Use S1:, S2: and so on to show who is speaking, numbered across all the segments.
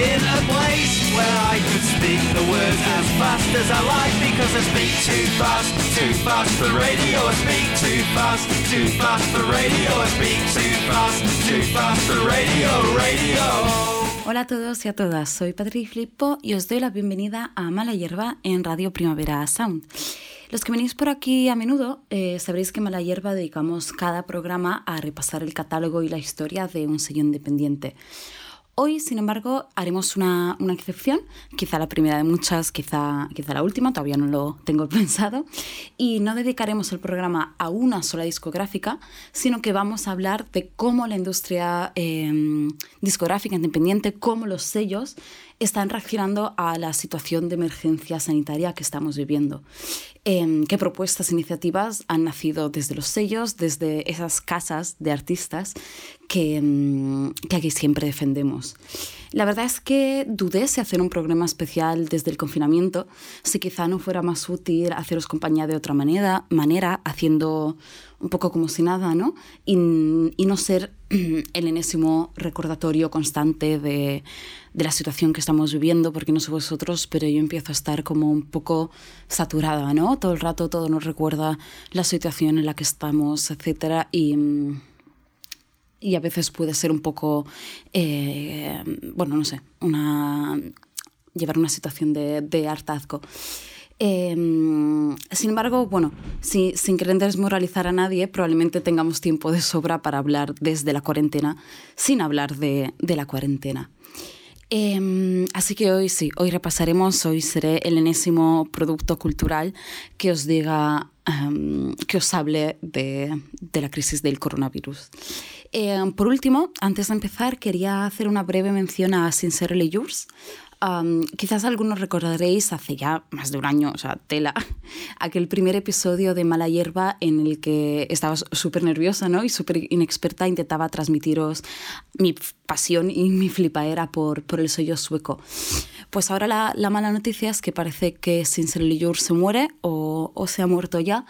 S1: in a place where I could speak the words as fast as I like because I speak too fast, too fast for radio. I speak too fast, too fast for radio. I speak too fast, too fast for radio, radio.
S2: Hola a todos y a todas, soy Patrick Flippo y os doy la bienvenida a Mala Hierba en Radio Primavera Sound. Los que venís por aquí a menudo eh, sabréis que Mala Hierba dedicamos cada programa a repasar el catálogo y la historia de un sello independiente. Hoy, sin embargo, haremos una, una, excepción, quizá la primera de muchas, quizá, quizá la última, todavía no lo tengo pensado, y no dedicaremos el programa a una sola discográfica, sino que vamos a hablar de cómo la industria eh, discográfica independiente, cómo los sellos están reaccionando a la situación de emergencia sanitaria que estamos viviendo. Eh, ¿Qué propuestas, iniciativas han nacido desde los sellos, desde esas casas de artistas que, eh, que aquí siempre defendemos? La verdad es que dudé si hacer un programa especial desde el confinamiento, si quizá no fuera más útil haceros compañía de otra manera, manera haciendo un poco como si nada, ¿no? Y, y no ser el enésimo recordatorio constante de, de, la situación que estamos viviendo, porque no sé vosotros, pero yo empiezo a estar como un poco saturada, ¿no? Todo el rato todo nos recuerda la situación en la que estamos, etcétera, y y a veces puede ser un poco, eh, bueno, no sé, una, llevar una situación de, hartazgo. Eh, sin embargo, bueno, si, sin querer desmoralizar a nadie, probablemente tengamos tiempo de sobra para hablar desde la cuarentena, sin hablar de, la cuarentena. Eh, así que hoy sí, hoy repasaremos, hoy seré el enésimo producto cultural que os diga, um, que os hable de, de la crisis del coronavirus. Eh, por último, antes de empezar, quería hacer una breve mención a Sincerely Yours. Quizás algunos recordaréis hace ya más de un año, o sea, tela, aquel primer episodio de Mala Hierba en el que estaba súper nerviosa ¿no? y súper inexperta, intentaba transmitiros mi pasión y mi flipaera por, por el sello sueco. Pues ahora la, la, mala noticia es que parece que Sincerely Yours se muere o, o se ha muerto ya.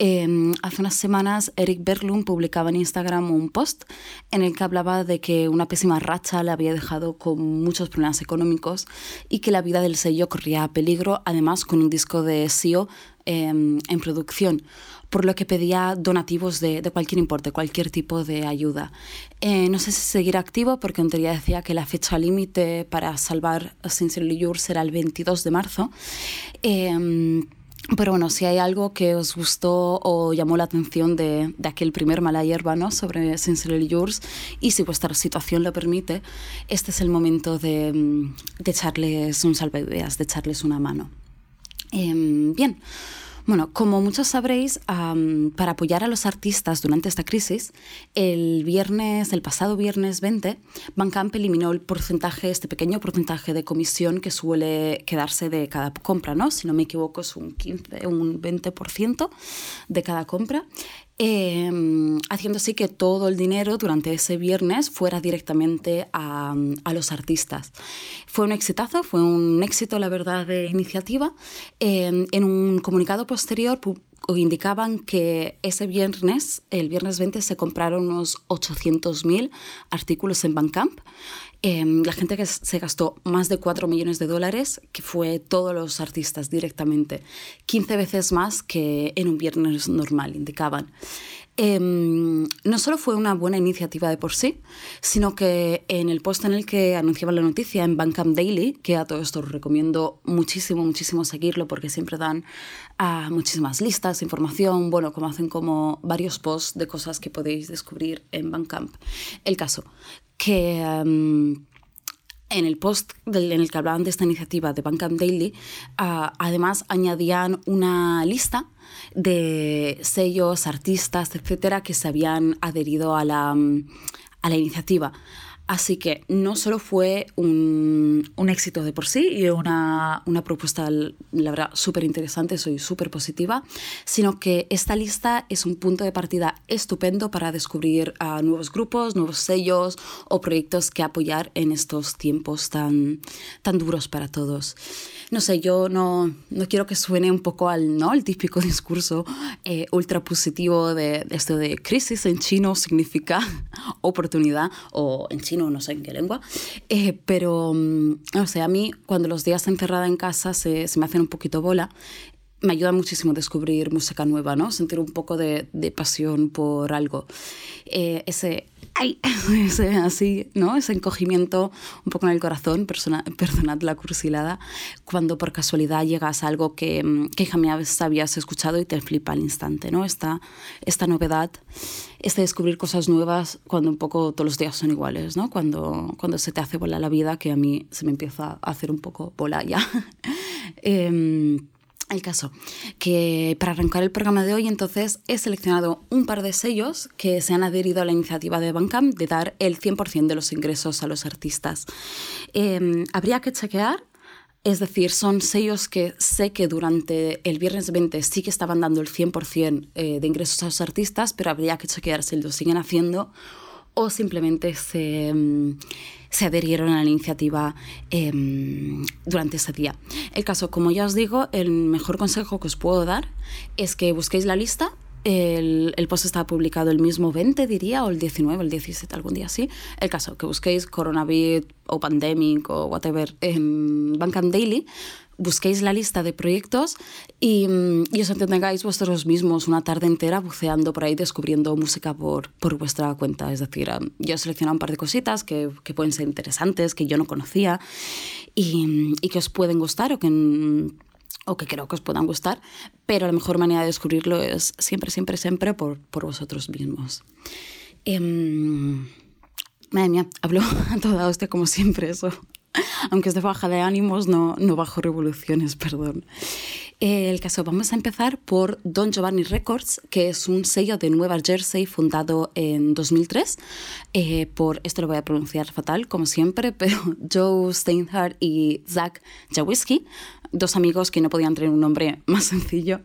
S2: Eh, hace unas semanas Eric Berlund publicaba en Instagram un post en el que hablaba de que una pésima racha le había dejado con muchos problemas económicos y que la vida del sello corría peligro, además con un disco de SEO eh, en producción por lo que pedía donativos de, de, cualquier importe, cualquier tipo de ayuda. Eh, no sé si seguir activo, porque en teoría decía que la fecha límite para salvar Sincerely Yours será el 22 de marzo. Pero bueno, si hay algo que os gustó o llamó la atención de, de aquel primer mala hierba ¿no? sobre Sincerely Yours y si vuestra situación lo permite, este es el momento de, de echarles un salvavidas, de echarles una mano. Eh, bien. Bueno, como muchos sabréis, para apoyar a los artistas durante esta crisis, el viernes, el pasado viernes 20, Bandcamp eliminó el porcentaje, este pequeño porcentaje de comisión que suele quedarse de cada compra, ¿no? Si no me equivoco, es un 15, un 20% de cada compra. Eh, haciendo así que todo el dinero durante ese viernes fuera directamente a, a, los artistas. Fue un exitazo, fue un éxito, la verdad, de iniciativa. Eh, en un comunicado posterior indicaban que ese viernes, el viernes 20, se compraron unos 800.000 artículos en Bandcamp. Eh, la gente que se gastó más de 4 millones de dólares, que fue todos los artistas directamente, 15 veces más que en un viernes normal, indicaban. Eh, no solo fue una buena iniciativa de por sí, sino que en el post en el que anunciaban la noticia en Bandcamp Daily, que a todo esto recomiendo muchísimo, muchísimo seguirlo porque siempre dan uh, muchísimas listas, información, bueno, como hacen como varios posts de cosas que podéis descubrir en Bandcamp. El caso, que um, en el post del, en el que hablaban de esta iniciativa de Bandcamp Daily, uh, además añadían una lista de sellos, artistas, etcétera, que se habían adherido a la, a la iniciativa. Así que no solo fue un, un éxito de por sí y una, una propuesta, la verdad, súper interesante, soy súper positiva, sino que esta lista es un punto de partida estupendo para descubrir a nuevos grupos, nuevos sellos o proyectos que apoyar en estos tiempos tan, tan duros para todos no sé, yo no, no quiero que suene un poco al, ¿no? el típico discurso eh, ultra positivo de, esto de crisis en chino significa oportunidad, o en chino no sé en qué lengua, eh, pero mm, no sé, a mí cuando los días encerrada en casa se, se me hacen un poquito bola, me ayuda muchísimo descubrir música nueva, ¿no? Sentir un poco de, de pasión por algo. Eh, ese ay, ese, así, ¿no? Ese encogimiento un poco en el corazón, persona, perdonad la cursilada, cuando por casualidad llegas a algo que, mm, que jamás habías escuchado y te flipa al instante, ¿no? Esta, esta novedad, este descubrir cosas nuevas cuando un poco todos los días son iguales, ¿no? Cuando, cuando se te hace bola la vida, que a mí se me empieza a hacer un poco bola ya. eh, el caso, que para arrancar el programa de hoy entonces he seleccionado un par de sellos que se han adherido a la iniciativa de Bandcamp de dar el 100% de los ingresos a los artistas. Em, habría que chequear es decir, son sellos que sé que durante el viernes 20 sí que estaban dando el 100% eh, de ingresos a los artistas, pero habría que chequear si lo siguen haciendo o simplemente se, em, se adherieron a la iniciativa em, durante ese día. El caso, como ya os digo, el mejor consejo que os puedo dar es que busquéis la lista. El, el post está publicado el mismo 20, diría, o el 19, el 17, algún día así. El caso, que busquéis coronavirus o pandemic o whatever en Bandcamp Daily, busquéis la lista de proyectos y, mm, y, os entretengáis vosotros mismos una tarde entera buceando por ahí, descubriendo música por, por vuestra cuenta. Es decir, yo he seleccionado un par de cositas que, que pueden ser interesantes, que yo no conocía y, y, que os pueden gustar o que, o que creo que os puedan gustar, pero la mejor manera de descubrirlo es siempre, siempre, siempre por, por vosotros mismos. Eh, madre mía, hablo a toda hostia como siempre eso. aunque es de baja de ánimos, no, no bajo revoluciones, perdón. El caso, vamos a empezar por Don Giovanni Records, que es un sello de Nueva Jersey fundado en 2003 eh, por, esto lo voy a pronunciar fatal, como siempre, pero Joe Steinhardt y Zach Jawiski, dos amigos que no podían tener un nombre más sencillo,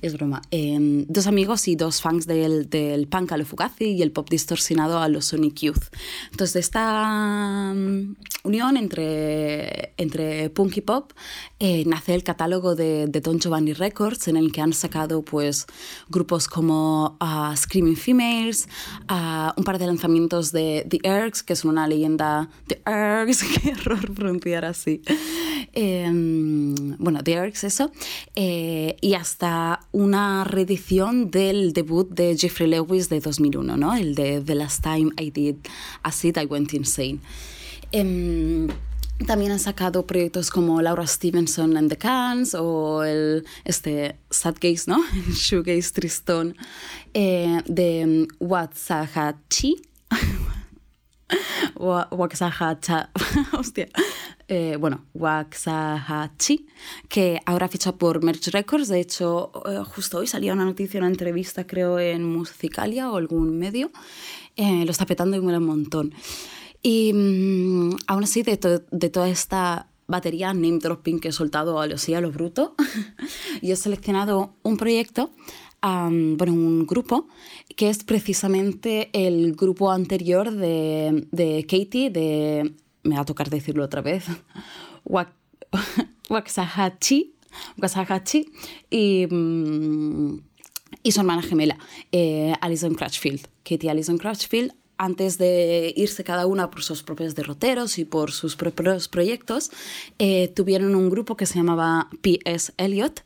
S2: es broma, eh, dos amigos y dos fans del, del punk a lo Fugazi y el pop distorsionado a los Sonic Youth. Entonces, esta um, unión entre, entre punk y pop eh, nace el catálogo de, de, Don Giovanni Records, en el que han sacado pues, grupos como uh, Screaming Females, uh, un par de lanzamientos de The Ergs, que es una leyenda, The Ergs, qué error pronunciar así. Eh, bueno, Ergs, eso, eh, y hasta una reedición del debut de Jeffrey Lewis de 2001, ¿no? El de The Last Time I Did Acid, I Went Insane. Eh, también han sacado proyectos como Laura Stevenson and the Cans o el este Sad Gaze, ¿no? Shoegaze Tristón eh, de Watsahachi. Waxahacha, hostia, eh, bueno, Waxahachi, que ahora ficha por Merch Records. De hecho, eh, justo hoy salía una noticia, una entrevista, creo, en Musicalia o algún medio. Eh, lo está petando y mola un montón. Y mmm, aún así, de, to de toda esta batería name dropping que he soltado a lo sí, a lo bruto, y he seleccionado un proyecto bueno, un grupo que es precisamente el grupo anterior de, de Katie, de, me va a tocar decirlo otra vez, Waxahachie y, um, y su hermana gemela, eh, Alison Crutchfield. Katie Alison Crutchfield antes de irse cada una por sus propios derroteros y por sus propios proyectos, eh, tuvieron un grupo que se llamaba P.S. Eliot.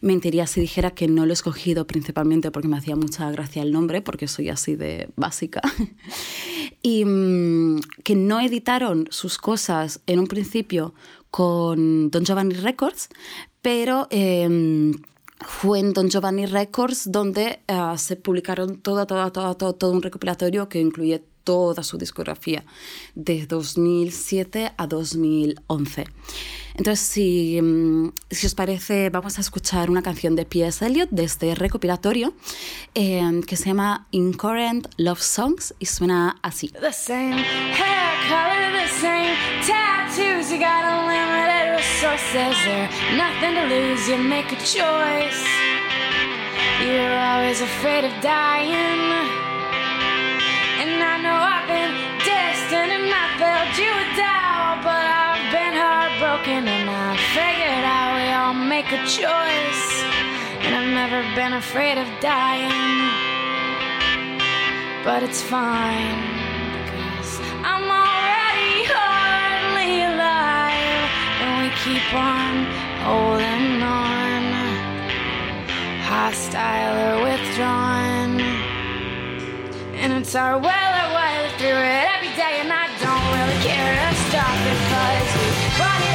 S2: Mentiría si dijera que no lo he escogido principalmente porque me hacía mucha gracia el nombre, porque soy así de básica. y mmm, que no editaron sus cosas en un principio con Don Giovanni Records, pero... Eh, fue en Don Giovanni Records donde uh, se publicaron todo, todo, todo, todo, todo un recopilatorio que incluye toda su discografía de 2007 a 2011. Entonces, si, si, os parece, vamos a escuchar una canción de P.S. Eliot de este recopilatorio eh, que se llama Incurrent Love Songs y suena así. The same haircut.
S3: color, the same tattoos. You resources, there's nothing to lose. You make a choice. You're always afraid of dying. And I know I've been distant and I failed you a doubt, but I've been heartbroken and I figured out we all make a choice. And I've never been afraid of dying, but it's fine because I'm keep on holding on, hostile or withdrawn. And it's our will or way through it every day, and I don't really care to stop it, cause we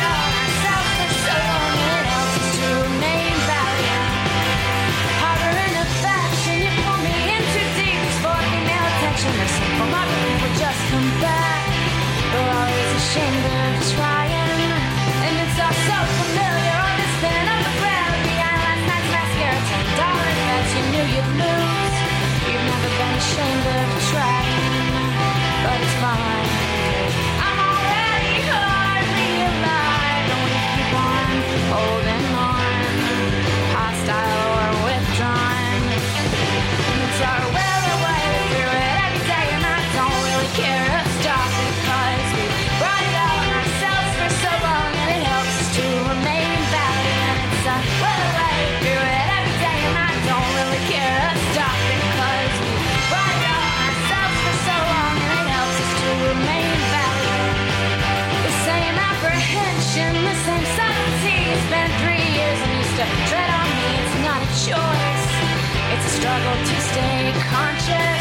S3: struggle to stay conscious.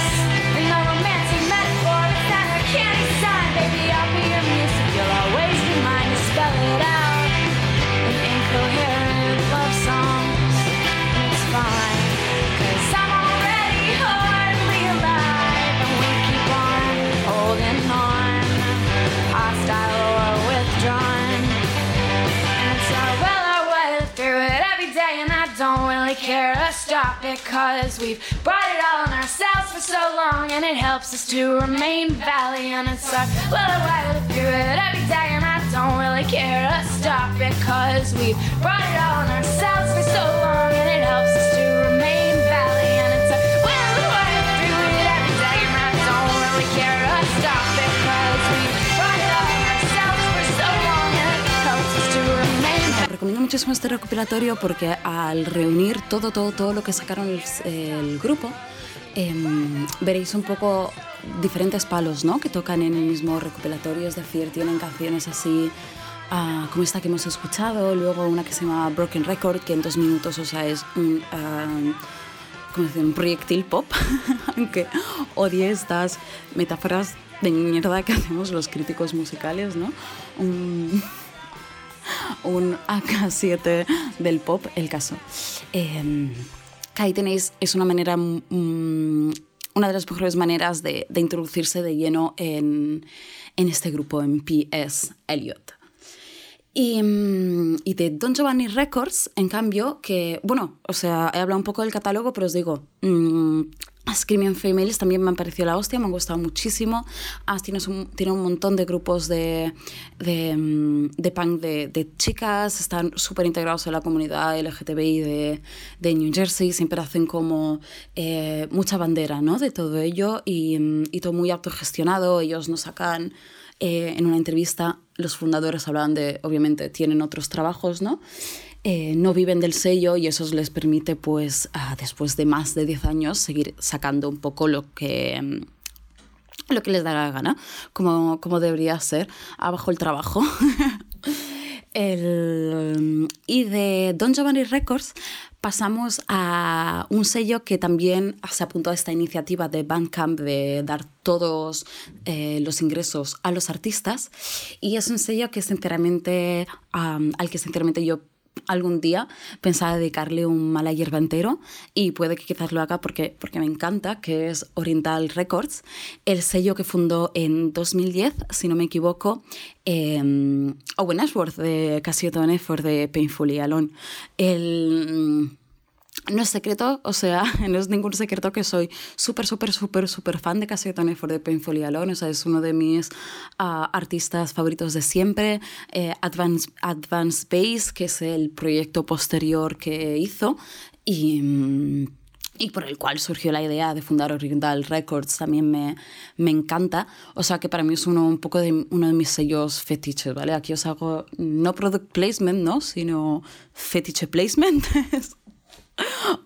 S3: Stop it, cause we've brought it all on ourselves for so long, and it helps us to remain valiant. It's our well our way through it every day, and I don't really care to stop cause we've brought it all on ourselves for so long, and it helps us
S2: recomiendo muchísimo este recopilatorio porque al reunir todo, todo, todo lo que sacaron el, el grupo, em, veréis un poco diferentes palos ¿no? que tocan en el mismo recopilatorio, es decir, tienen canciones así ah, como esta que hemos escuchado, luego una que se llama Broken Record, que en dos minutos, o sea, es un... ah, ¿cómo se dice? un proyectil pop, aunque odie estas metáforas de mierda que hacemos los críticos musicales, ¿no? Un, un AK7 del pop, el caso. Que ahí tenéis, es una manera, mm, una de las mejores maneras de, de introducirse de lleno en, en este grupo, en P.S. Eliot. Y, mm, y de Don Giovanni Records, en cambio, que, bueno, o sea, he hablado un poco del catálogo, pero os digo, mm, Screaming Females también me han parecido la hostia, me han gustado muchísimo. Ah, tiene, un, tiene un montón de grupos de, de, mm, de punk de, de chicas, están súper integrados en la comunidad LGTBI de, de New Jersey, siempre hacen como eh, mucha bandera ¿no? de todo ello y, mm, y todo muy autogestionado. Ellos nos sacan eh, en una entrevista, los fundadores hablaban de, obviamente, tienen otros trabajos, ¿no? Eh, no viven del sello y eso les permite, pues, ah, después de más de 10 años, seguir sacando un poco lo que, mm, lo que les da la gana, como, como debería ser, abajo el trabajo. El- y de Don Giovanni Records pasamos a un sello que también se apuntó a esta iniciativa de Bandcamp de dar todos eh, los ingresos a los artistas. Y es un sello que es enteramente am, al que es enteramente yo algún día pensaba dedicarle un mala hierba entero y puede que quizás lo haga porque, porque me encanta, que es Oriental Records, el sello que fundó en 2010, si no me equivoco, eh, Owen Ashworth de Cassioto and Effort de Painfully Alone. El, no es secreto, o sea, no es ningún secreto que soy súper, súper, súper, súper fan de Cassiotone for the Painful Alone. O sea, es uno de mis uh, artistas favoritos de siempre. Eh, Advance, Advance Bass, que es el proyecto posterior que hizo. Y. Mm, y por el cual surgió la idea de fundar Oriental Records, también me, me encanta. O sea que para mí es uno, un poco de uno de mis sellos fetiches, ¿vale? Aquí os hago no product placement, ¿no? Sino fetiche placement.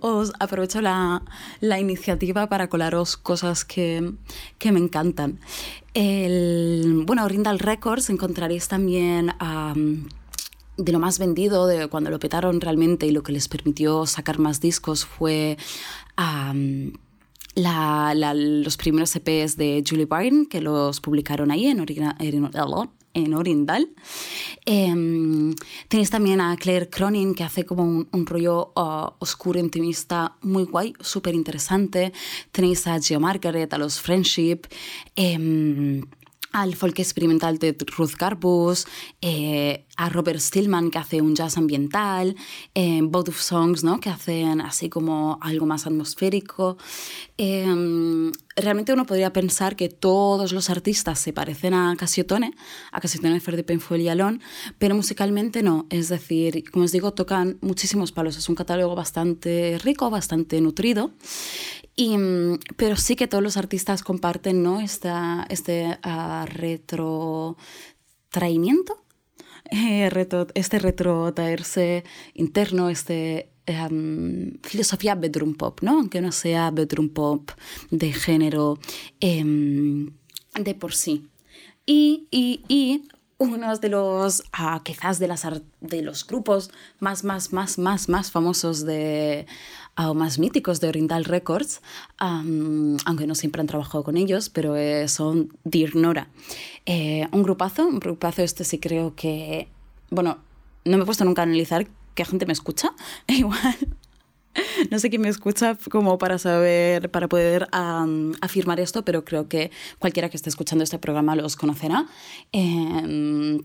S2: os aprovecho la, la, iniciativa para colaros cosas que, que me encantan. El, bueno, Oriental Records encontraréis también... De lo más vendido, de cuando lo petaron realmente y lo que les permitió sacar más discos fue la, los primeros EPs de Julie Byrne, que los publicaron ahí en, en, en Oriental. Eh, tenéis también a Claire Cronin, que hace como un, rollo uh, oscuro, intimista, muy guay, súper interesante. Tenéis a Geo Margaret, a los Friendship. Eh, al folk experimental de Ruth Garbus, eh, a Robert Stillman que hace un jazz ambiental, eh, Both of Songs ¿no? que hacen así como algo más atmosférico. Realmente uno podría pensar que todos los artistas se parecen a Casiotone, a Casiotone Fer de Painful y Alon, pero musicalmente no. Es decir, como os digo, tocan muchísimos palos. Es un catálogo bastante rico, bastante nutrido. Y, pero sí que todos los artistas comparten ¿no? Esta, este uh, retrotraimiento, eh, retro, este retrotraerse interno, este um, filosofía bedroom pop, ¿no? aunque no sea bedroom pop de género um, de por sí. Y, y, y uno de los, uh, quizás de, las, de los grupos más, más, más, más, más famosos de, o más míticos de Oriental Records, aunque no siempre han trabajado con ellos, pero eh, son Dear Nora. Eh, un grupazo, un grupazo este sí creo que, bueno, no me he puesto nunca a analizar qué gente me escucha, igual. No sé quién me escucha como para saber, para poder afirmar esto, pero creo que cualquiera que esté escuchando este programa los conocerá. Eh,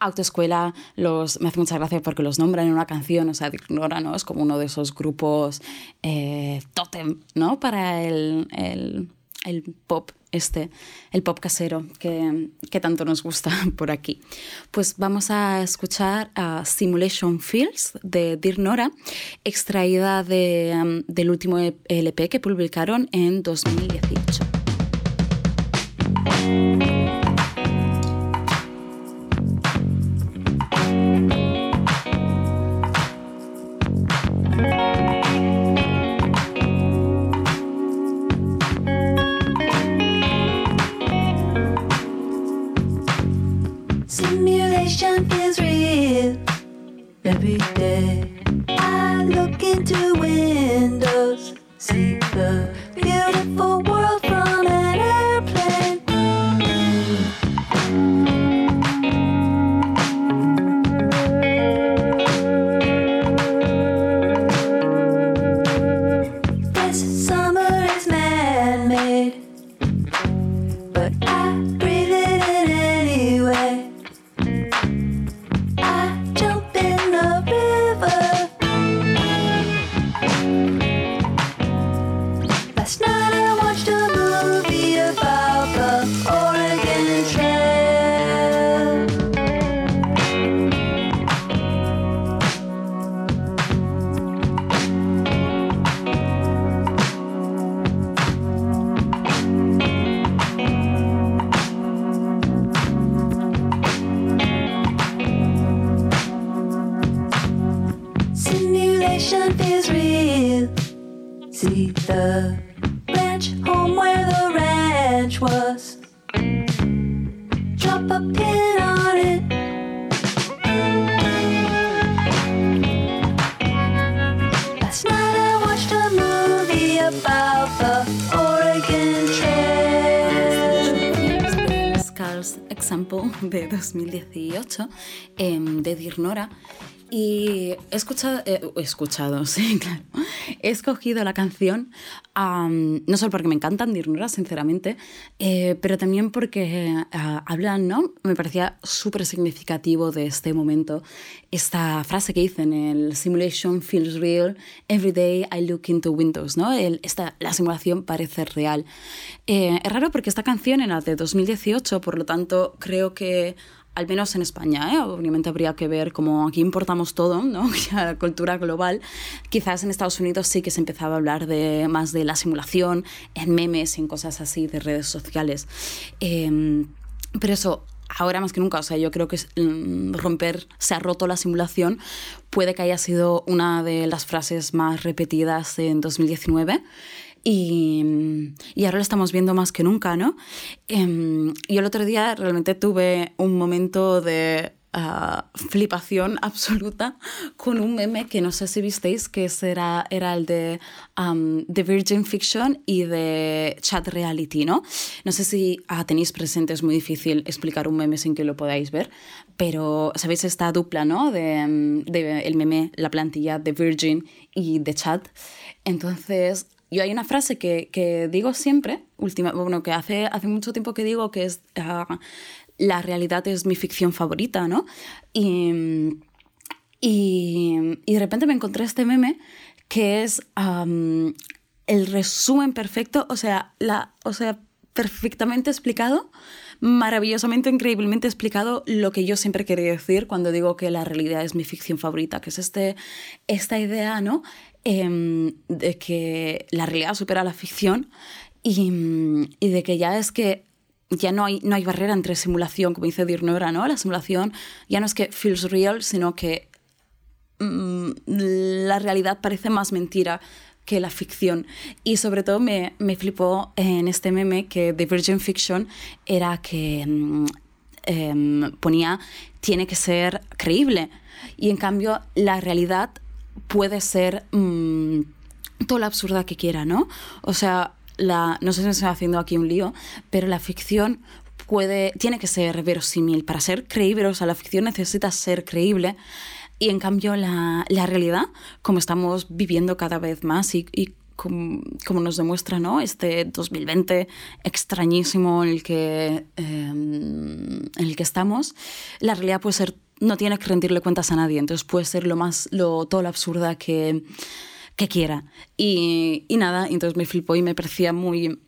S2: autoescuela los, me hace mucha gracia porque los nombran en una canción, o sea, Ignora, ¿no? Es como uno de esos grupos eh, totem, ¿no? Para el, el, pop este, el pop casero que, que, tanto nos gusta por aquí. Pues vamos a escuchar a Simulation Fields de Dear Nora, extraída de, um, del último LP que publicaron en 2018. 2018 em, de Dirnora Y he escuchado, eh, escuchado, sí, claro. He escogido la canción, am, no solo porque me encantan Dirnura, sinceramente, eh, pero también porque ah, hablan, ¿no? Me parecía súper significativo de este momento esta frase que hice en el Simulation feels real, every day I look into windows, ¿no? El- esta, la simulación parece real. Eh, es raro porque esta canción era de 2018, por lo tanto creo que al menos en España, ¿eh? obviamente habría que ver cómo aquí importamos todo, ¿no? La cultura global. Quizás en Estados Unidos sí que se empezaba a hablar de, más de la simulación en memes en cosas así de redes sociales. Eh, pero eso, ahora más que nunca, o sea, yo creo que mm, romper, se ha roto la simulación, puede que haya sido una de las frases más repetidas en 2019. Y, y ahora lo estamos viendo más que nunca, ¿no? Em, yo el otro día realmente tuve un momento de ah, flipación absoluta con un meme que no sé si visteis, que era, era el de um, The Virgin Fiction y de Chat Reality, ¿no? No sé si ah, tenéis presente, es muy difícil explicar un meme sin que lo podáis ver, pero sabéis esta dupla, ¿no? De, mm, de el meme, la plantilla de Virgin y de Chat. Entonces, yo hay una frase que, que digo siempre, última, bueno, que hace, hace mucho tiempo que digo que es ah, la realidad es mi ficción favorita, ¿no? Y, y, y de repente me encontré este meme que es am, el resumen perfecto, o sea, la, o sea, perfectamente explicado, maravillosamente, increíblemente explicado lo que yo siempre quería decir cuando digo que la realidad es mi ficción favorita, que es este, esta idea, ¿no? Em, de que la realidad supera la ficción y, y de que ya es que ya no hay, no hay barrera entre simulación, como dice Dirnora, ¿no? La simulación ya no es que feels real, sino que mm, la realidad parece más mentira que la ficción. Y sobre todo me, me flipó en este meme que The Virgin Fiction era que mm, em, ponía tiene que ser creíble. Y en cambio la realidad puede ser mm, toda la absurda que quiera, ¿no? O sea, la, no sé si me estoy haciendo aquí un lío, pero la ficción puede, tiene que ser verosímil. Para ser creíble, o sea, la ficción necesita ser creíble. Y en cambio la, la realidad, como estamos viviendo cada vez más y, y como, como nos demuestra ¿no? este 2020 extrañísimo en el, que, eh, en el que estamos, la realidad puede ser, no tiene que rendirle cuentas a nadie, entonces puede ser lo más, lo, todo lo absurda que, que quiera. Y, y nada, entonces me flipó y me parecía muy,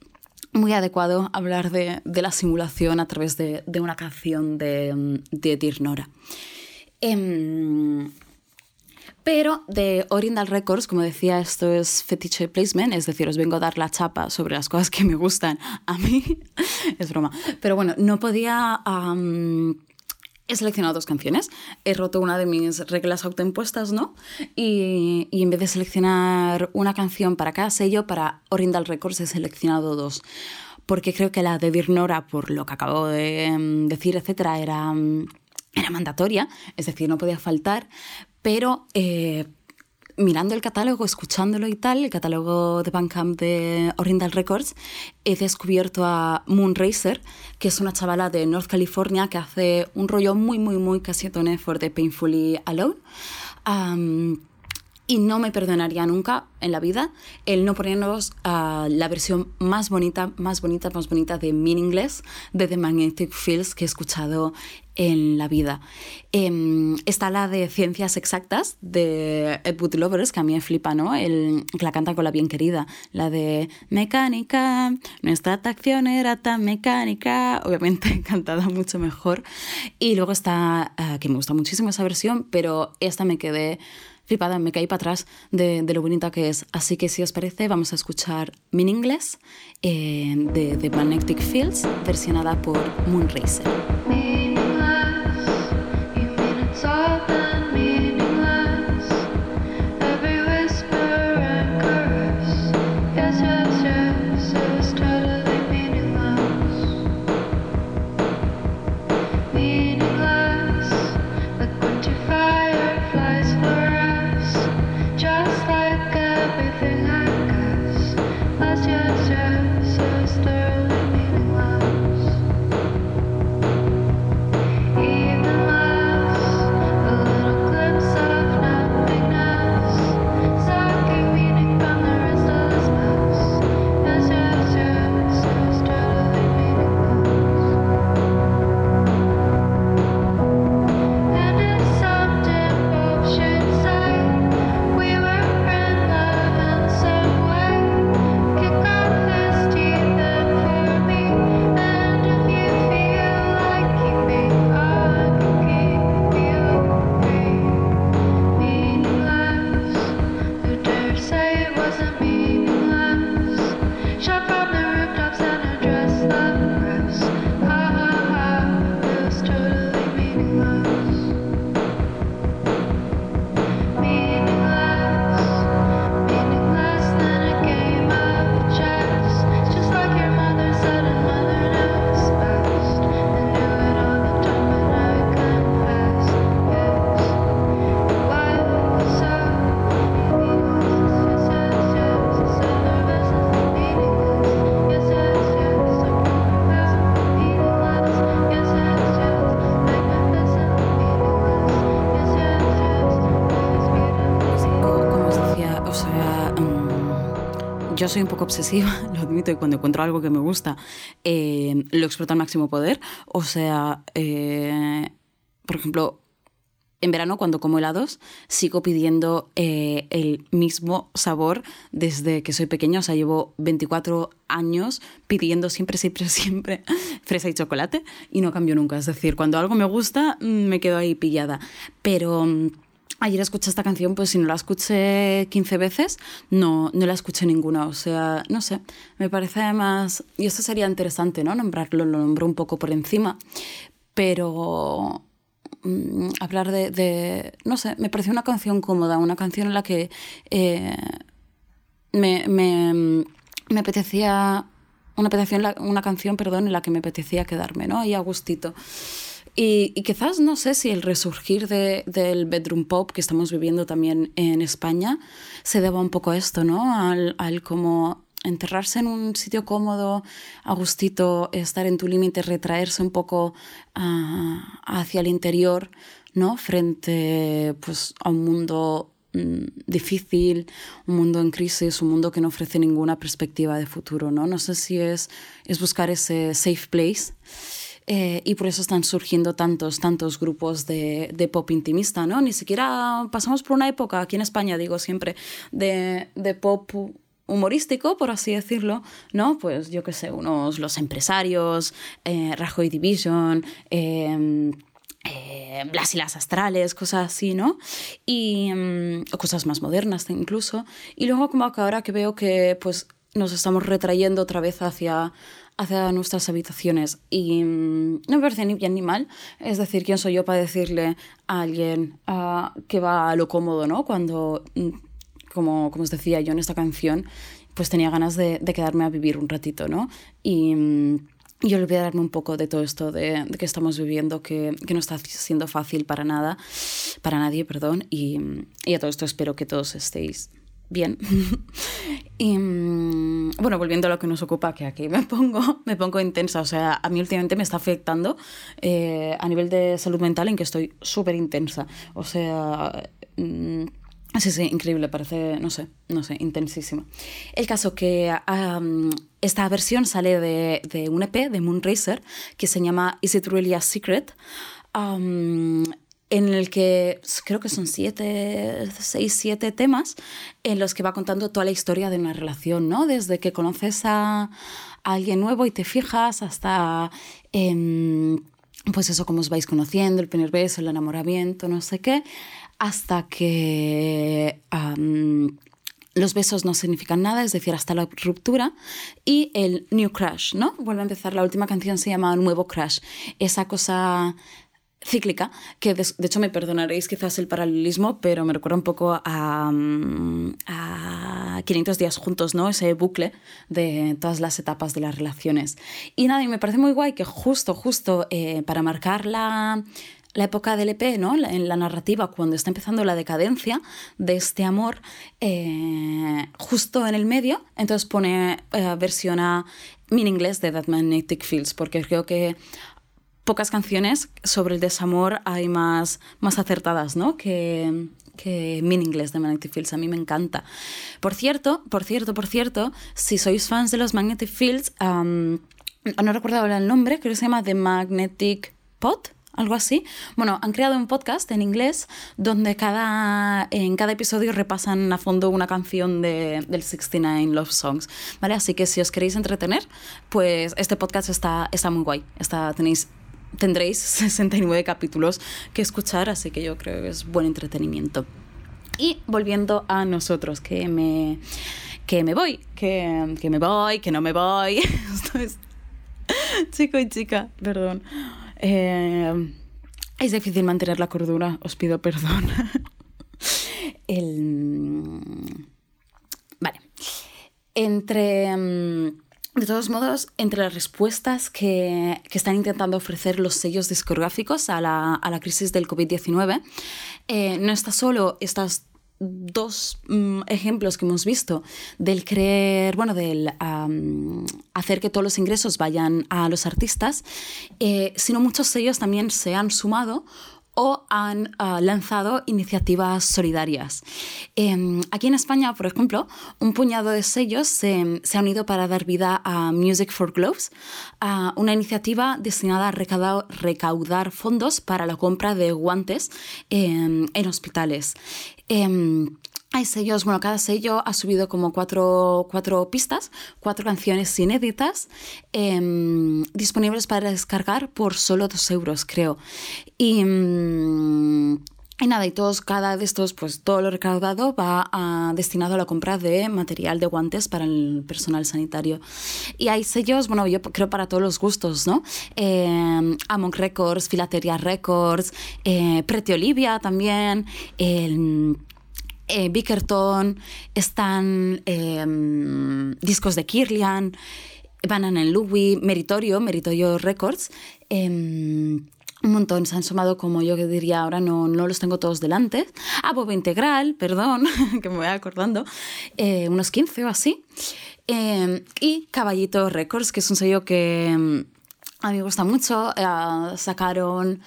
S2: muy adecuado hablar de, de la simulación a través de, de una canción de, de Dirnora. Em, pero de Oriental Records, como decía, esto es fetiche placement, es decir, os vengo a dar la chapa sobre las cosas que me gustan a mí. es broma. Pero bueno, no podía... he seleccionado dos canciones. He roto una de mis reglas autoimpuestas, ¿no? Y, en vez de seleccionar una canción para cada sello, para Oriental Records he seleccionado dos. Porque creo que la de Dirnora, por lo que acabo de mm, decir, etcétera, era, mm, era mandatoria, es decir, no podía faltar. Pero eh, mirando el catálogo, escuchándolo y tal, el catálogo de Bandcamp de Oriental Records, he descubierto a Moonracer, que es una chavala de North California que hace un rollo muy, muy, muy casetone for the Painfully Alone. Y no me perdonaría nunca en la vida el no ponernos ah, la versión más bonita, más bonita, más bonita de Meaningless de The Magnetic Fields que he escuchado en la vida. Em, está la de Ciencias Exactas de Ed Wood Lovers, que a mí me flipa, ¿no? El, que la canta con la bien querida. La de Mecánica, nuestra atracción era tan mecánica, obviamente cantada mucho mejor. Y luego está, ah, que me gusta muchísimo esa versión, pero esta me quedé flipada, me caí para atrás de, de lo bonita que es. Así que si os parece, vamos a escuchar Meaningless eh, de The Magnetic Fields, versionada por Moonracer. Yo soy un poco obsesiva, lo admito, y cuando encuentro algo que me gusta, eh, lo exploto al máximo poder. O sea, eh, por ejemplo, en verano cuando como helados sigo pidiendo eh, el mismo sabor desde que soy pequeña, o sea, llevo 24 años pidiendo siempre, siempre, siempre fresa y chocolate y no cambio nunca. Es decir, cuando algo me gusta, mm, me quedo ahí pillada. Pero... Ayer escuché esta canción, pues si no la escuché 15 veces, no, no la escuché ninguna. O sea, no sé, me parece además, y esto sería interesante, ¿no? Nombrarlo, lo nombro un poco por encima, pero mm, hablar de, no sé, me pareció una canción cómoda, una canción en la que eh, me, me, me apetecía, una, una canción, perdón, en la que me apetecía quedarme, ¿no? Ahí a gustito. Y, y quizás no sé si el resurgir de- del bedroom pop que estamos viviendo también en España se deba un poco a esto, ¿no? Al, al como enterrarse en un sitio cómodo, a gustito, estar en tu límite, retraerse un poco ah, hacia el interior, ¿no? Frente pues, a un mundo mm, difícil, un mundo en crisis, un mundo que no ofrece ninguna perspectiva de futuro, ¿no? No sé si es, es buscar ese safe place. Eh, y por eso están surgiendo tantos, tantos grupos de, de pop intimista, ¿no? Ni siquiera pasamos por una época, aquí en España digo siempre, de, de pop humorístico, por así decirlo, ¿no? Pues yo qué sé, unos los empresarios, eh, Rajoy Division, eh, eh, Blas y las astrales, cosas así, ¿no? Y o cosas más modernas incluso. Y luego como que ahora que veo que pues nos estamos retrayendo otra vez hacia, hacia nuestras habitaciones y mm, no me parece ni bien ni mal. Es decir, ¿quién soy yo para decirle a alguien ah, que va a lo cómodo, ¿no? Cuando, mm, como, como os decía yo en esta canción, pues tenía ganas de, de quedarme a vivir un ratito, ¿no? Y... mm, y olvidarme un poco de todo esto de, de que estamos viviendo, que, que no está siendo fácil para nada, para nadie, perdón. Y, y a todo esto espero que todos estéis bien. y mm, bueno, volviendo a lo que nos ocupa, que aquí me pongo, me pongo intensa. O sea, a mí últimamente me está afectando eh, a nivel de salud mental en que estoy súper intensa. O sea... mm, Sí, sí, increíble, parece, no sé, no sé, intensísima. El caso que esta versión sale de, de un EP de Moonracer que se llama Is It Really a Secret? En el que creo que son siete, seis, siete temas en los que va contando toda la historia de una relación, ¿no? Desde que conoces a, alguien nuevo y te fijas hasta... em, pues eso, cómo os vais conociendo, el primer beso, el enamoramiento, no sé qué, hasta que los besos no significan nada, es decir, hasta la ruptura, y el new crush, ¿no? Vuelve a empezar, la última canción se llama Nuevo Crush, esa cosa cíclica, que de, de hecho me perdonaréis quizás el paralelismo, pero me recuerda un poco a, mm, a 500 días juntos, ¿no? Ese bucle de todas las etapas de las relaciones. Y nada, y me parece muy guay que justo, justo eh, para marcar la, la época del EP, ¿no? En la narrativa, cuando está empezando la decadencia de este amor, eh, justo en el medio, entonces pone eh, versión a Meaningless de That Magnetic Fields, porque creo que pocas canciones sobre el desamor hay más, más acertadas, ¿no? Que, que Meaningless de Magnetic Fields. A mí me encanta. Por cierto, por cierto, por cierto, si sois fans de los Magnetic Fields, am, no recuerdo ahora el nombre, creo que se llama The Magnetic Pot. Algo así. Bueno, han creado un podcast en inglés donde cada, en cada episodio repasan a fondo una canción de, del 69 Love Songs. ¿Vale? Así que si os queréis entretener, pues este podcast está, está muy guay. Está, tenéis tendréis 69 capítulos que escuchar, así que yo creo que es buen entretenimiento. Y volviendo a nosotros, que me, que me voy, que, que me voy, que no me voy. Esto es chico y chica, perdón. Eh, es difícil mantener la cordura, os pido perdón. El, vale. Entre... de todos modos, entre las respuestas que, que están intentando ofrecer los sellos discográficos a la, a la crisis del COVID-19, eh, no está solo estas dos mm, ejemplos que hemos visto del creer, bueno, del hacer que todos los ingresos vayan a los artistas, eh, sino muchos sellos también se han sumado o han ah, lanzado iniciativas solidarias. Em, aquí en España, por ejemplo, un puñado de sellos se, se ha unido para dar vida a Music for Gloves, a una iniciativa destinada a recaudar, recaudar fondos para la compra de guantes em, en hospitales. Em, hay sellos, bueno, cada sello ha subido como cuatro, cuatro pistas, cuatro canciones inéditas, em, disponibles para descargar por solo dos euros, creo. Y, mm, y nada, y todos, cada de estos, pues todo lo recaudado va a- destinado a la compra de material de guantes para el personal sanitario. Y hay sellos, bueno, yo creo para todos los gustos, ¿no? Eh, Amon Records, Filatería Records, eh, Pretty Olivia también, eh, Bickerton, están eh, discos de Kirlian, Banana Louis, Meritorio, Meritorio Records. eh, un montón, se han sumado como yo diría ahora, no, no los tengo todos delante. Ah, Bobo Integral, perdón, que me voy acordando, eh, unos 15 o así. Eh, y Caballito Records, que es un sello que a mí me gusta mucho. eh, sacaron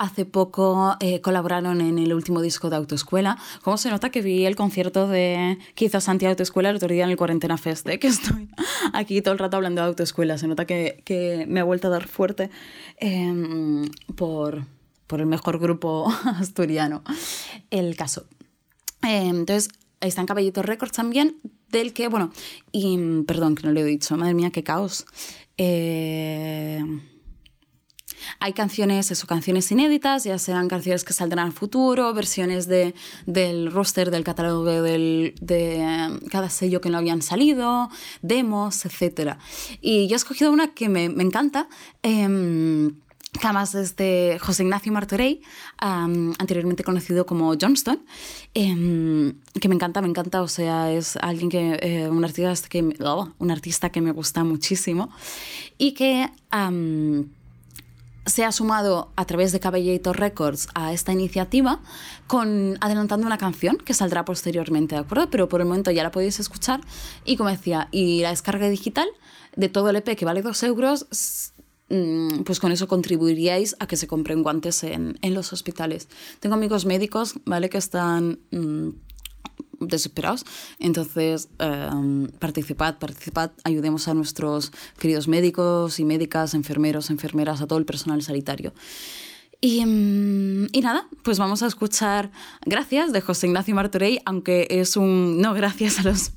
S2: hace poco, eh, colaboraron en el último disco de Autoescuela. ¿Cómo se nota que vi el concierto de hizo Santi Autoescuela el otro día en el Cuarentena Fest? eh? Que estoy aquí todo el rato hablando de Autoescuela. Se nota que, que me ha vuelto a dar fuerte eh, por, por el mejor grupo asturiano. El caso. Eh, entonces, ahí están Caballito Records también, del que, bueno, y perdón que no lo he dicho, madre mía, qué caos. Eh, hay canciones, eso, canciones inéditas, ya sean canciones que saldrán al futuro, versiones de, del roster, del catálogo del, de eh, cada sello que no habían salido, demos, etc. Y yo he escogido una que me, me encanta. em, que además es de José Ignacio Martorell, am, anteriormente conocido como Johnston, em, que me encanta, me encanta, o sea, es alguien que, eh, un, artista que, oh, un artista que me gusta muchísimo y que se ha sumado a través de Caballito Records a esta iniciativa con adelantando una canción que saldrá posteriormente, ¿de acuerdo? Pero por el momento ya la podéis escuchar y como decía, y la descarga digital de todo el EP que vale 2 euros, mm, pues con eso contribuiríais a que se compren guantes en, en los hospitales. Tengo amigos médicos, ¿vale? Que están... mm, desesperados. Entonces, eh, participad, participad, ayudemos a nuestros queridos médicos y médicas, enfermeros, enfermeras, a todo el personal sanitario. Y, mm, y nada, pues vamos a escuchar Gracias de José Ignacio Martorell, aunque es un no gracias a los,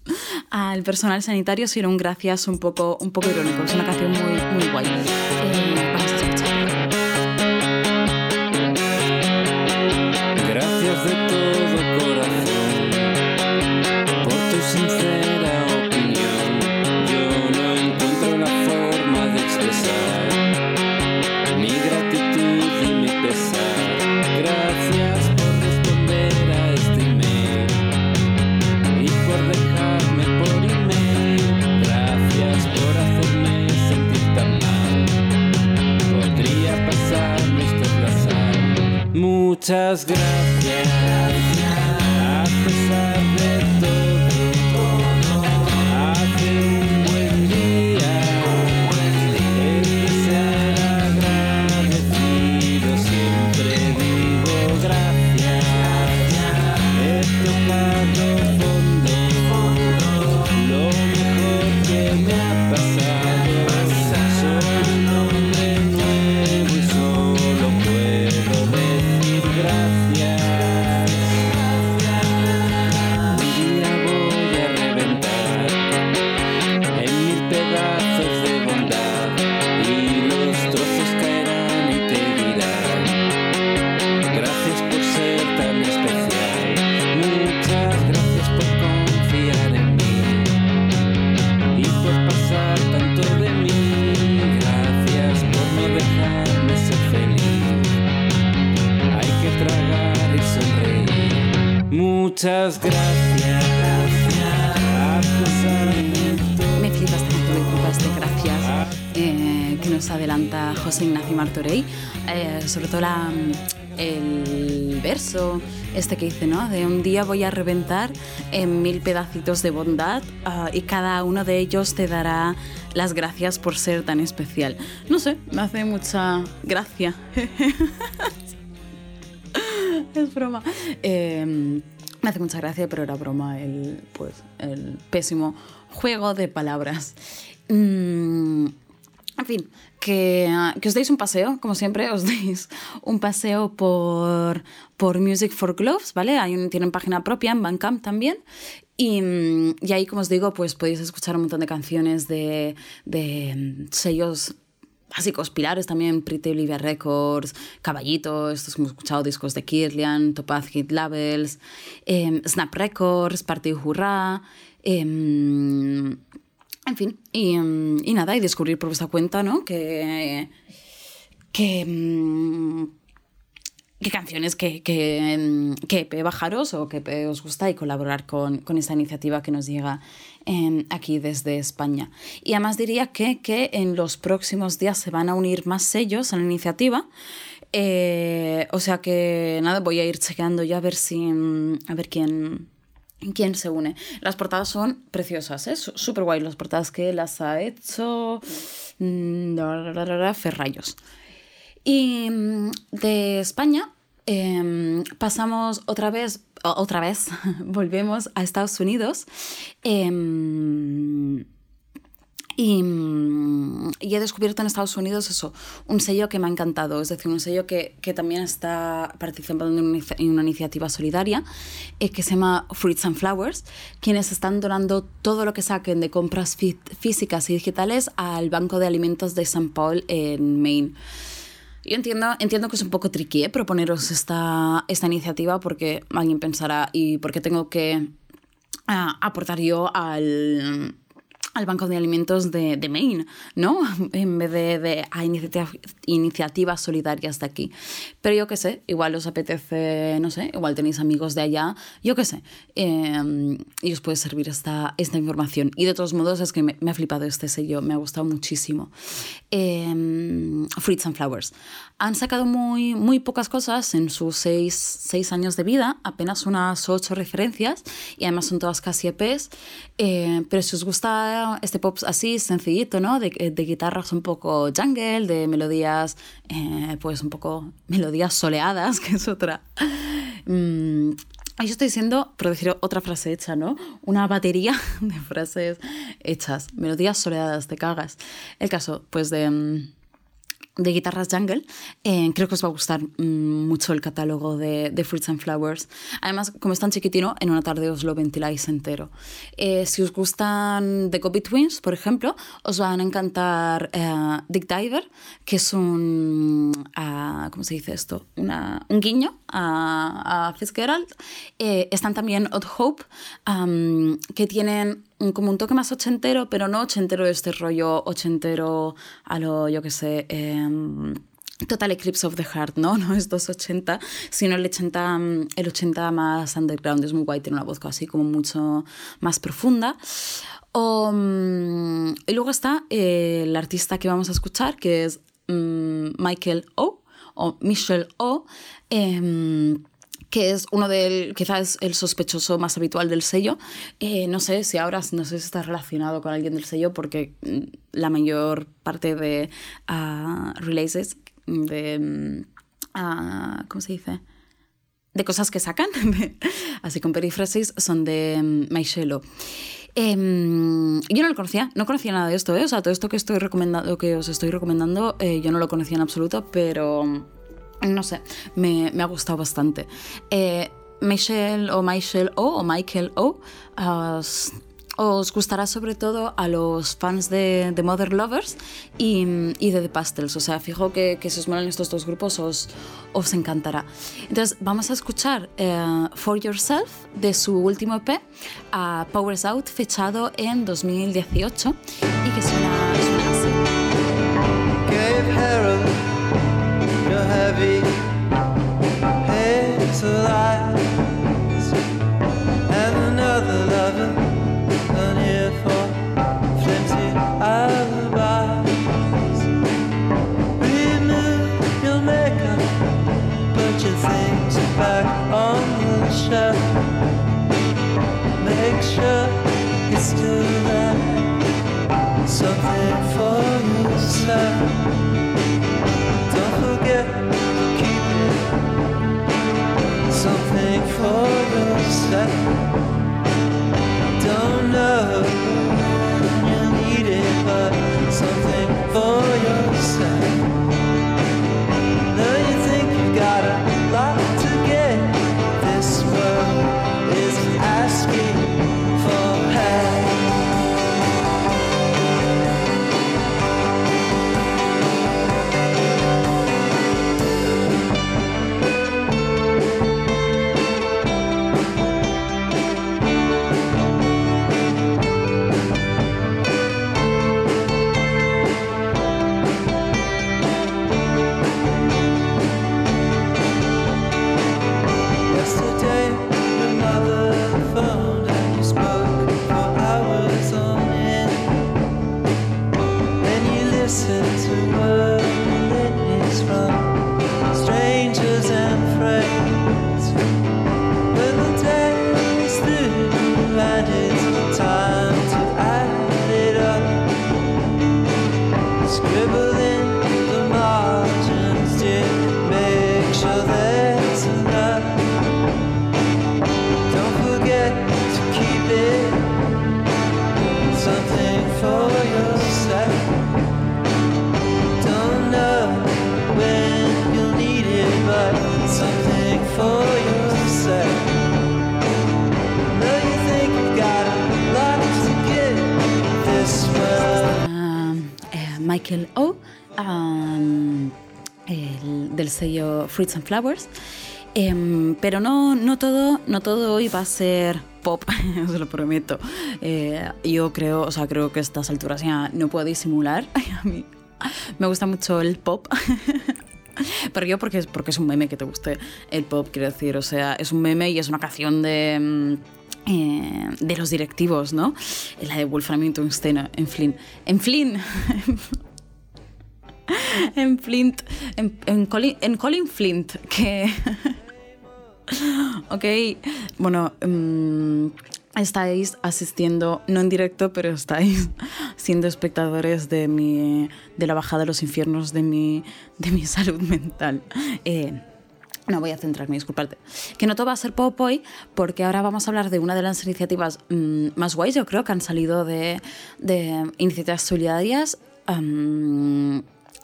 S2: al personal sanitario, sino un gracias un poco, un poco irónico. Es una canción muy, muy guay.
S4: Muchas gracias. A muchas gracias.
S2: Me flipa esta canción, me flipa este gracias eh, que nos adelanta José Ignacio Martorell. Eh, sobre todo la, el verso este que dice, ¿no? De un día voy a reventar en mil pedacitos de bondad ah, y cada uno de ellos te dará las gracias por ser tan especial. No sé, me hace mucha gracia. es broma. Eh, me hace mucha gracia, pero era broma el, pues, el pésimo juego de palabras. Mm, en fin, que, que, os deis un paseo, como siempre, os deis un paseo por, por Music for Gloves, ¿vale? Tienen página propia en Bandcamp también. Y, y, ahí, como os digo, pues podéis escuchar un montón de canciones de, de sellos básicos pilares también, Pretty Olivia Records, Caballito, estos hemos escuchado, discos de Kirlian, Topaz Hit Labels, eh, Snap Records, Partido Hurra, eh, en fin, y, y, nada, y descubrir por vuestra cuenta, ¿no? Que, que, qué canciones que, que, que bajaros o que os gusta y colaborar con, con esta iniciativa que nos llega aquí desde España. Y además diría que, que en los próximos días se van a unir más sellos a la iniciativa. Eh, o sea que nada, voy a ir chequeando ya a ver si a ver quién quién se une. Las portadas son preciosas, ¿eh? súper guay. Las portadas que las ha hecho mm, Ferrayos. Y mm, de España eh, pasamos otra vez, otra vez, volvemos a Estados Unidos. Eh, y, he descubierto en Estados Unidos eso, un sello que me ha encantado, es decir, un sello que, que también está participando en una, iniciativa solidaria eh, que se llama Fruits and Flowers, quienes están donando todo lo que saquen de compras fí físicas y digitales al Banco de Alimentos de St. Paul en Maine. Yo entiendo, entiendo que es un poco tricky ¿eh? proponeros esta, esta iniciativa porque alguien pensará, ¿y por qué tengo que uh, aportar yo al, al Banco de Alimentos de, de, Maine, ¿no? En vez de, de a iniciativa, iniciativas solidarias de aquí. Pero yo qué sé, igual os apetece, no sé, igual tenéis amigos de allá, yo qué sé, eh, y os puede servir esta, esta información. Y de todos modos es que me, me ha flipado este sello, me ha gustado muchísimo. Eh, Fruits and Flowers. Han sacado muy, muy pocas cosas en sus seis, seis años de vida, apenas unas ocho referencias, y además son todas casi EPs, eh, pero si os gusta este pop así, sencillito, ¿no? De, de guitarras un poco jungle, de melodías, eh, pues un poco melodías soleadas, que es otra. Mm, yo estoy diciendo, por decir otra frase hecha, ¿no? Una batería de frases hechas, melodías soleadas, te cagas. El caso, pues de de guitarras jungle, eh, creo que os va a gustar mmm, mucho el catálogo de, Fruits and Flowers. Además, como es tan chiquitino, en una tarde os lo ventiláis entero. Eh, si os gustan The Copy Twins, por ejemplo, os van a encantar eh, Dick Diver, que es un, uh, ¿cómo se dice esto? Una, un guiño a, a Fitzgerald. están también Odd Hope, que tienen como un toque más ochentero, pero no ochentero de este rollo ochentero a lo, yo que sé, eh, Total Eclipse of the Heart, ¿no? No es 280, sino el 80, el 80 más underground, es muy guay, tiene una voz así como mucho más profunda. Um, y luego está eh, el artista que vamos a escuchar, que es um, Michael O, o Michelle O. Eh, que es uno del, quizás el sospechoso más habitual del sello. Eh, no sé si ahora, no sé si está relacionado con alguien del sello, porque mm, la mayor parte de uh, releases, de, uh, ¿cómo se dice? De cosas que sacan, así con perífrasis, son de um, Maishelo. Eh, yo no lo conocía, no conocía nada de esto, ¿eh? o sea, todo esto que, estoy recomendando, que os estoy recomendando, eh, yo no lo conocía en absoluto, pero no sé, me, me ha gustado bastante. Eh, Michelle o Michelle O o Michael O os gustará sobre todo a los fans de, Mother Lovers y, de The Pastels. O sea, fijo que, que si os molan estos dos grupos os, os encantará. Entonces, vamos a escuchar uh, For Yourself de su último EP, Powers Out, fechado en 2018 y que suena, suena así.
S1: heavy. It's
S2: alive. Del sello Fruits and Flowers. Em, pero no, no, todo, no todo hoy va a ser pop, os lo prometo. Eh, yo creo, o sea, creo que a estas alturas ya no puedo disimular. A mí me gusta mucho el pop. Pero yo porque es, porque es un meme que te guste el pop, quiero decir, o sea, es un meme y es una canción de, mm, eh, de los directivos, ¿no? La de Wolfram Tungsten en Flynn. En Flynn. en Flint. En, Colin, en Colin Flint, que... ok, bueno, mm, estáis asistiendo, no en directo, pero estáis siendo espectadores de, mi, de la bajada a los infiernos de mi, de mi salud mental. Eh, no voy a centrarme, disculparte. Que no todo va a ser pop hoy, porque ahora vamos a hablar de una de las iniciativas mm, más guays, yo creo, que han salido de, de iniciativas solidarias.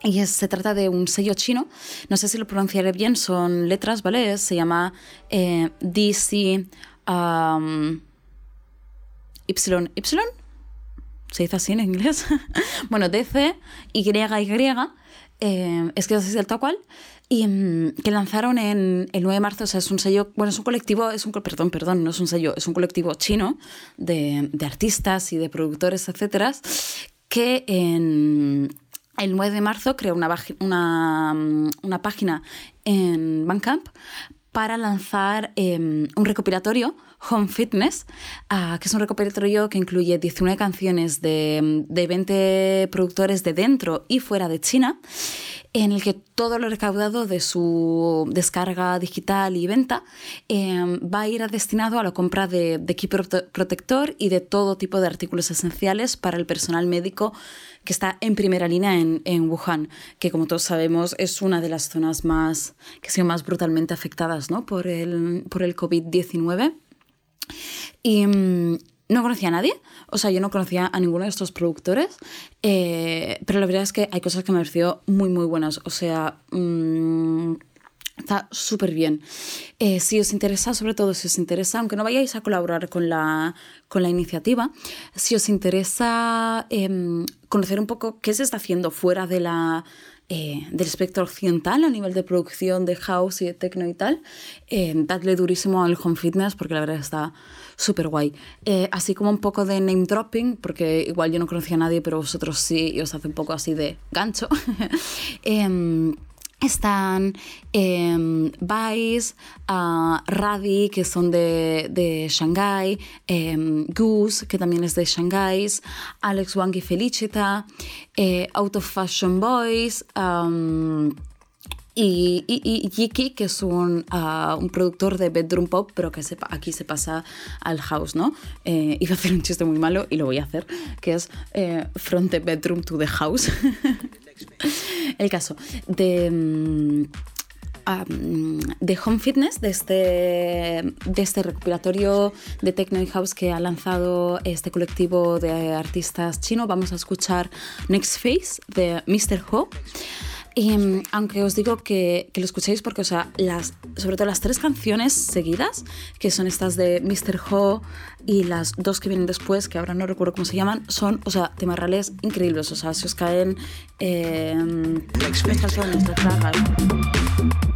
S2: Y es- se trata de un sello chino, no sé si lo pronunciaré bien, son letras, ¿vale? Se llama eh, DC am, Y, ¿Y? ¿Se dice así en inglés? bueno, DC, Y, Y, eh, es que no sé si es el tal cual, y mm, que lanzaron en el 9 de marzo, o sea, es un sello, bueno, es un colectivo, es un, perdón, perdón, no es un sello, es un colectivo chino de, de artistas y de productores, etcétera, que en el 9 de marzo creó una, una, mm, una página en Bandcamp para lanzar eh, un recopilatorio, Home Fitness, ah, que es un recopilatorio que incluye 19 canciones de, de 20 productores de dentro y fuera de China, en el que todo lo recaudado de su descarga digital y venta eh, va a ir destinado a la compra de, de equipo prote- protector y de todo tipo de artículos esenciales para el personal médico que está en primera línea en, en Wuhan, que como todos sabemos es una de las zonas más que sido más brutalmente afectadas ¿no? por el, por el COVID-19. Y no conocía a nadie, o sea, yo no conocía a ninguno de estos productores, eh, pero la verdad es que hay cosas que me pareció muy, muy buenas. O sea, mm, está súper bien. Eh, si os interesa, sobre todo si os interesa, aunque no vayáis a colaborar con la, con la iniciativa, si os interesa em, conocer un poco qué se está haciendo fuera de la, eh, del espectro occidental a nivel de producción de house y de techno y tal, dadle durísimo al home fitness porque la verdad está súper guay. Eh, así como un poco de name dropping, porque igual yo no conocía a nadie, pero vosotros sí, y os hace un poco así de gancho. Em, están eh, Vice, ah, Radi, que son de, de Shanghai, em, Goose, que también es de Shanghai, Alex Wang y Felicita, eh, Out of Fashion Boys, y, Yiki, que es un, ah, un productor de bedroom pop, pero que se aquí se pasa al house, ¿no? Eh, iba a hacer un chiste muy malo y lo voy a hacer, que es eh, from the bedroom to the house. El caso de... am, de Home Fitness, de este, de este recopilatorio de Techno y House que ha lanzado este colectivo de artistas chino, vamos a escuchar Next Phase de Mr. Ho. Y mm, aunque os digo que, que lo escuchéis porque, o sea, las, sobre todo las tres canciones seguidas, que son estas de Mr. Ho y las dos que vienen después, que ahora no recuerdo cómo se llaman, son, o sea, temas reales increíbles. O sea, se os caen eh, calzones, las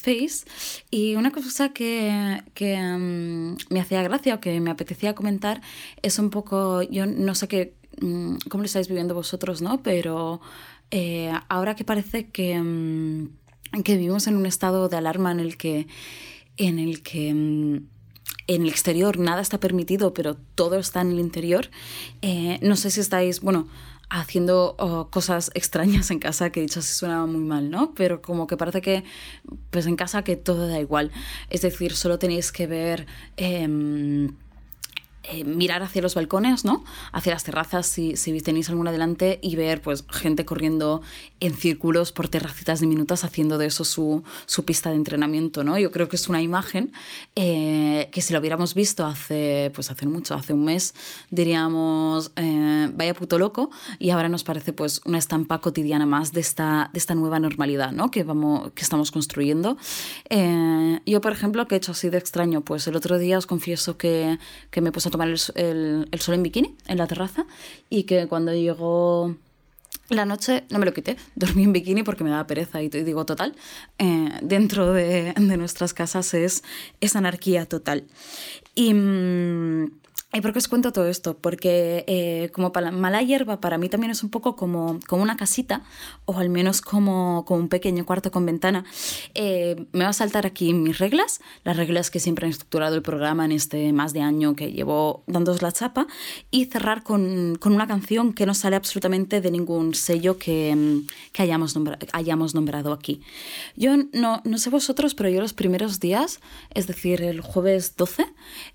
S1: Phase.
S2: Y una cosa que, que mm, me hacía gracia o que me apetecía comentar es un poco, yo no sé qué, mm, cómo lo estáis viviendo vosotros, ¿no? Pero eh, ahora que parece que, mm, que vivimos en un estado de alarma en el que, en el que en el exterior nada está permitido, pero todo está en el interior. eh, no sé si estáis, bueno, haciendo oh, cosas extrañas en casa, que dicho así suena muy mal, ¿no? Pero como que parece que, pues en casa que todo da igual. Es decir, solo tenéis que ver... em, eh, mirar hacia los balcones, ¿no? Hacia las terrazas, si, si tenéis alguna delante, y ver pues gente corriendo en círculos por terracitas diminutas, haciendo de eso su, su pista de entrenamiento, ¿no? Yo creo que es una imagen eh, que si lo hubiéramos visto hace, pues hace mucho, hace un mes, diríamos, eh, vaya puto loco, y ahora nos parece pues una estampa cotidiana más de esta, de esta nueva normalidad, ¿no? Que, vamos, que estamos construyendo. Yo, por ejemplo, que he hecho así de extraño, pues el otro día os confieso que, que me puse tomar el, el- el sol en bikini en la terraza y que cuando llegó la noche no me lo quité, dormí en bikini porque me daba pereza y te digo total, eh, dentro de, de nuestras casas es, es anarquía total. Y... mm, ¿Y por qué os cuento todo esto? Porque eh, como para mala hierba para mí también es un poco como, como una casita, o al menos como, como un pequeño cuarto con ventana. Eh, me va a saltar aquí mis reglas, las reglas que siempre han estructurado el programa en este más de año que llevo dándos la chapa, y cerrar con, con una canción que no sale absolutamente de ningún sello que, que hayamos, nombra- hayamos nombrado aquí. Yo no, no sé vosotros, pero yo los primeros días, es decir, el jueves 12,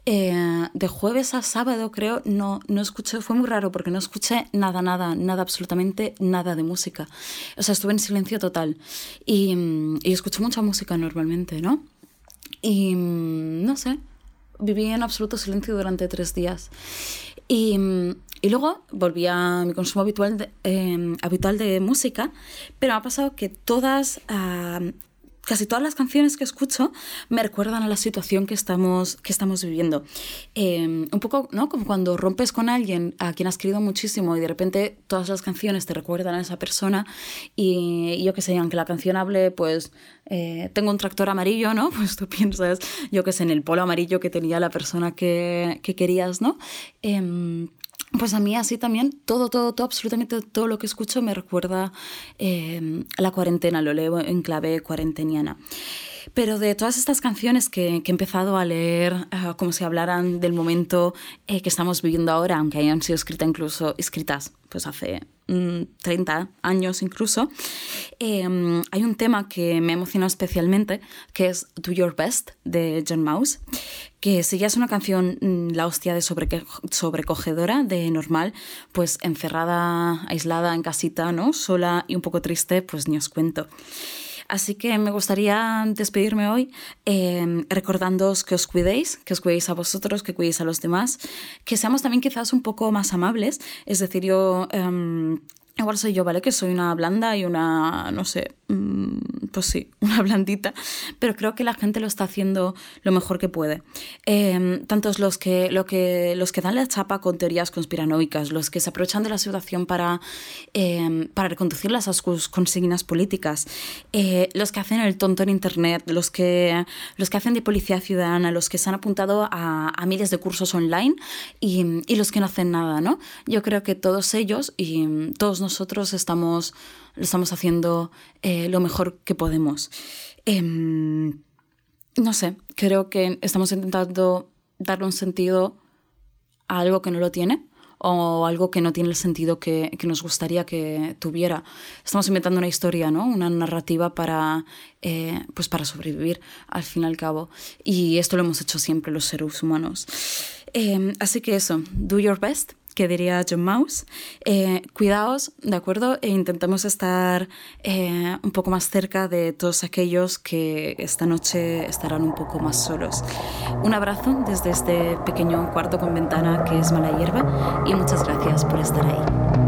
S2: eh, de jueves a sábado creo, no, no escuché, fue muy raro porque no escuché nada, nada, nada, absolutamente nada de música. O sea, estuve en silencio total y, mm, y escucho mucha música normalmente, ¿no? Y mm, no sé, viví en absoluto silencio durante tres días. Y, mm, y luego volví a mi consumo habitual de, eh, habitual de música, pero ha pasado que todas, ah, casi todas las canciones que escucho me recuerdan a la situación que estamos, que estamos viviendo. Eh, un poco, ¿no? Como cuando rompes con alguien a quien has querido muchísimo y de repente todas las canciones te recuerdan a esa persona y, y yo qué sé, aunque la canción hable, pues eh, tengo un tractor amarillo, ¿no? Pues tú piensas, yo qué sé, en el polo amarillo que tenía la persona que, que querías, ¿no? Em, pues a mí así también, todo, todo, todo, absolutamente todo lo que escucho me recuerda eh, la cuarentena, lo leo en clave cuarenteniana. Pero de todas estas canciones que, que he empezado a leer ah, como si hablaran del momento eh, que estamos viviendo ahora, aunque hayan sido escritas incluso, escritas pues hace mm, 30 años incluso, eh, hay un tema que me emociona especialmente, que es Do Your Best de John Mouse, que si ya es una canción mm, la hostia de sobreque- sobrecogedora, de normal, pues encerrada, aislada en casita, ¿no? Sola y un poco triste, pues ni os cuento. Así que me gustaría despedirme hoy eh, recordándoos que os cuidéis, que os cuidéis a vosotros, que cuidéis a los demás, que seamos también quizás un poco más amables. Es decir, yo... em, Igual soy yo, ¿vale? Que soy una blanda y una, no sé, pues sí, una blandita, pero creo que la gente lo está haciendo lo mejor que puede. Eh, tantos los que, lo que, los que dan la chapa con teorías conspiranoicas, los que se aprovechan de la situación para, eh, para reconducirlas a sus consignas políticas, eh, los que hacen el tonto en Internet, los que, los que hacen de policía ciudadana, los que se han apuntado a, a miles de cursos online y, y los que no hacen nada, ¿no? Yo creo que todos ellos y mm, todos nosotros estamos, lo estamos haciendo eh, lo mejor que podemos. Em, no sé, creo que estamos intentando darle un sentido a algo que no lo tiene o algo que no tiene el sentido que, que nos gustaría que tuviera. Estamos inventando una historia, ¿no? Una narrativa para, eh, pues para sobrevivir, al fin y al cabo. Y esto lo hemos hecho siempre los seres humanos. Eh, así que eso, do your best, que diría John Mouse. Eh, cuidaos, ¿de acuerdo? E intentemos estar eh, un poco más cerca de todos aquellos que esta noche estarán un poco más solos. Un abrazo desde este pequeño cuarto con ventana que es Mala Hierba y muchas gracias por estar ahí.